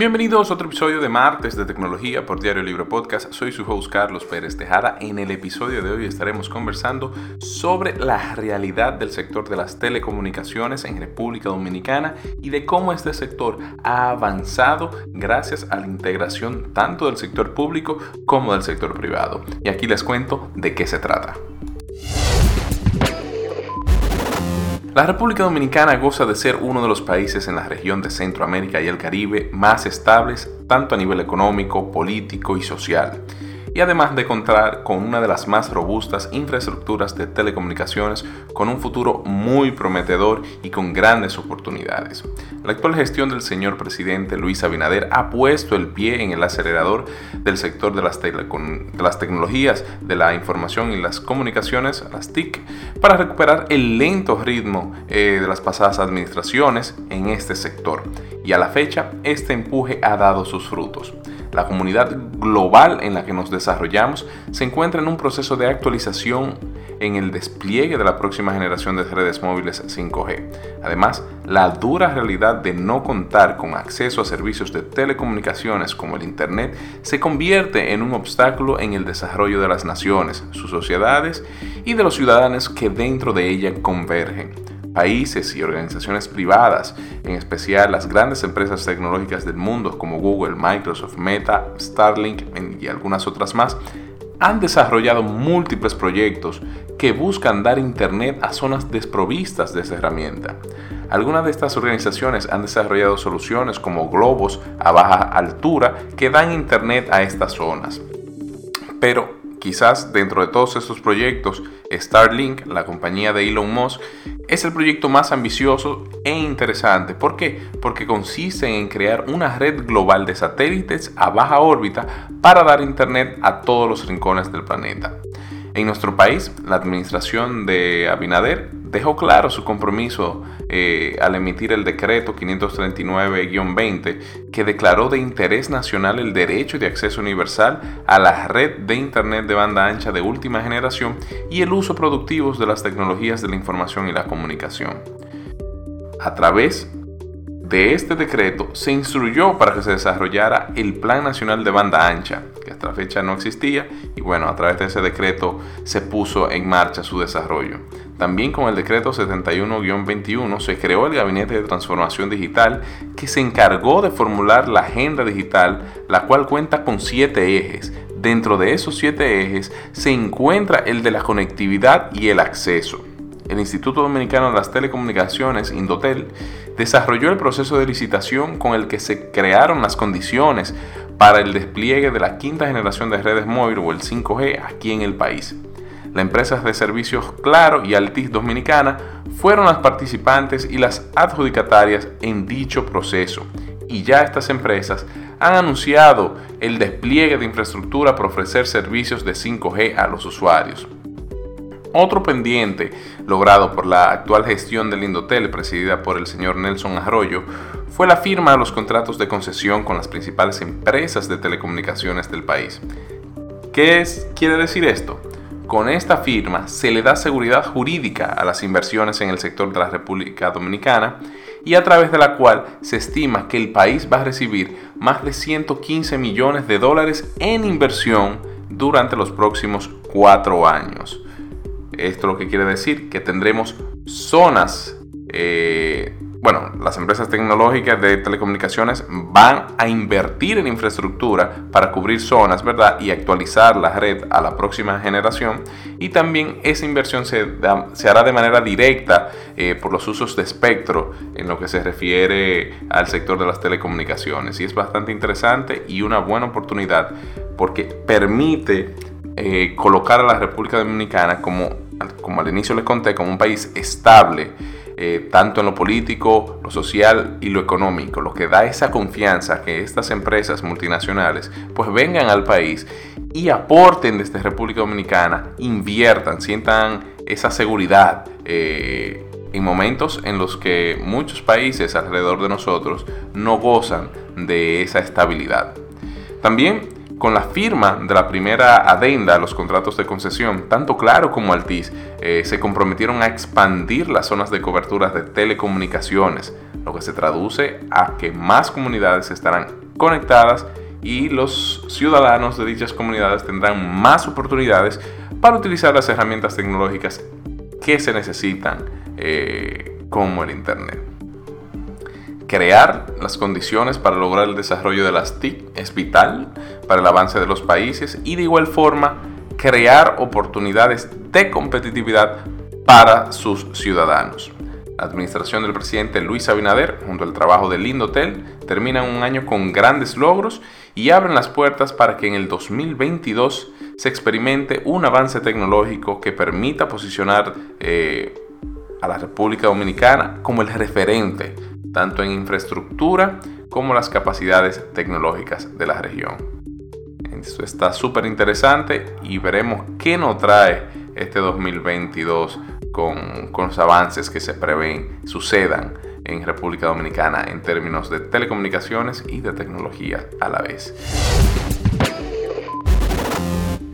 Bienvenidos a otro episodio de Martes de Tecnología por Diario Libre Podcast. Soy su host Carlos Pérez Tejada. En el episodio de hoy estaremos conversando sobre la realidad del sector de las telecomunicaciones en República Dominicana y de cómo este sector ha avanzado gracias a la integración tanto del sector público como del sector privado. Y aquí les cuento de qué se trata. La República Dominicana goza de ser uno de los países en la región de Centroamérica y el Caribe más estables tanto a nivel económico, político y social y además de contar con una de las más robustas infraestructuras de telecomunicaciones con un futuro muy prometedor y con grandes oportunidades. La actual gestión del señor presidente Luis Abinader ha puesto el pie en el acelerador del sector de las, tecnologías de la información y las comunicaciones, las TIC, para recuperar el lento ritmo eh, de las pasadas administraciones en este sector. Y a la fecha, este empuje ha dado sus frutos. La comunidad global en la que nos desarrollamos se encuentra en un proceso de actualización en el despliegue de la próxima generación de redes móviles 5G. Además, la dura realidad de no contar con acceso a servicios de telecomunicaciones como el Internet se convierte en un obstáculo en el desarrollo de las naciones, sus sociedades y de los ciudadanos que dentro de ella convergen países y organizaciones privadas, en especial las grandes empresas tecnológicas del mundo como Google, Microsoft, Meta, Starlink y algunas otras más, han desarrollado múltiples proyectos que buscan dar Internet a zonas desprovistas de esa herramienta. Algunas de estas organizaciones han desarrollado soluciones como globos a baja altura que dan Internet a estas zonas. Pero quizás dentro de todos estos proyectos, Starlink, la compañía de Elon Musk, es el proyecto más ambicioso e interesante. ¿Por qué? Porque consiste en crear una red global de satélites a baja órbita para dar internet a todos los rincones del planeta. En nuestro país, la administración de Abinader dejó claro su compromiso eh, al emitir el decreto 539-20 que declaró de interés nacional el derecho de acceso universal a la red de Internet de banda ancha de última generación y el uso productivo de las tecnologías de la información y la comunicación. A través de este decreto se instruyó para que se desarrollara el Plan Nacional de Banda Ancha, hasta fecha no existía, y bueno, a través de ese decreto se puso en marcha su desarrollo. También con el decreto 71-21 se creó el Gabinete de Transformación Digital que se encargó de formular la agenda digital, la cual cuenta con siete ejes. Dentro de esos siete ejes se encuentra el de la conectividad y el acceso el Instituto Dominicano de las Telecomunicaciones, Indotel, desarrolló el proceso de licitación con el que se crearon las condiciones para el despliegue de la quinta generación de redes móviles o el 5G aquí en el país. Las empresas de servicios Claro y Altis Dominicana fueron las participantes y las adjudicatarias en dicho proceso, y ya estas empresas han anunciado el despliegue de infraestructura para ofrecer servicios de 5G a los usuarios. Otro pendiente logrado por la actual gestión del Indotel, presidida por el señor Nelson Arroyo, fue la firma de los contratos de concesión con las principales empresas de telecomunicaciones del país. ¿Qué es, quiere decir esto? Con esta firma se le da seguridad jurídica a las inversiones en el sector de la República Dominicana y a través de la cual se estima que el país va a recibir más de 115 millones de dólares en inversión durante los próximos cuatro años. Esto lo que quiere decir que tendremos zonas, eh, bueno, las empresas tecnológicas de telecomunicaciones van a invertir en infraestructura para cubrir zonas, ¿verdad? Y actualizar la red a la próxima generación. Y también esa inversión se, hará de manera directa eh, por los usos de espectro en lo que se refiere al sector de las telecomunicaciones. Y es bastante interesante y una buena oportunidad porque permite eh, colocar a la República Dominicana como como al inicio les conté, como un país estable, eh, tanto en lo político, lo social y lo económico, lo que da esa confianza que estas empresas multinacionales pues vengan al país y aporten desde República Dominicana, inviertan, sientan esa seguridad. Eh, en momentos en los que muchos países alrededor de nosotros no gozan de esa estabilidad. También con la firma de la primera adenda a los contratos de concesión, tanto Claro como Altiz eh, se comprometieron a expandir las zonas de cobertura de telecomunicaciones, lo que se traduce a que más comunidades estarán conectadas y los ciudadanos de dichas comunidades tendrán más oportunidades para utilizar las herramientas tecnológicas que se necesitan eh, como el Internet. Crear las condiciones para lograr el desarrollo de las TIC es vital para el avance de los países y de igual forma crear oportunidades de competitividad para sus ciudadanos. La administración del presidente Luis Abinader, junto al trabajo del Lindotel, termina un año con grandes logros y abren las puertas para que en el 2022 se experimente un avance tecnológico que permita posicionar eh, a la República Dominicana como el referente, tanto en infraestructura como las capacidades tecnológicas de la región. Esto está súper interesante y veremos qué nos trae este 2022 con, con los avances que se prevén sucedan en República Dominicana en términos de telecomunicaciones y de tecnología a la vez.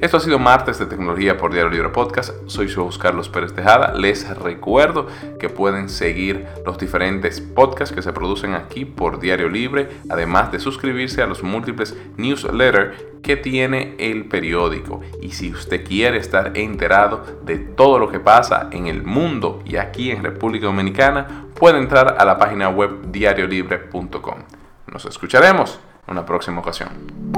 Esto ha sido Martes de Tecnología por Diario Libre Podcast. Soy su host Carlos Pérez Tejada. Les recuerdo que pueden seguir los diferentes podcasts que se producen aquí por Diario Libre, además de suscribirse a los múltiples newsletters que tiene el periódico. Y si usted quiere estar enterado de todo lo que pasa en el mundo y aquí en República Dominicana, puede entrar a la página web diariolibre.com. Nos escucharemos en una próxima ocasión.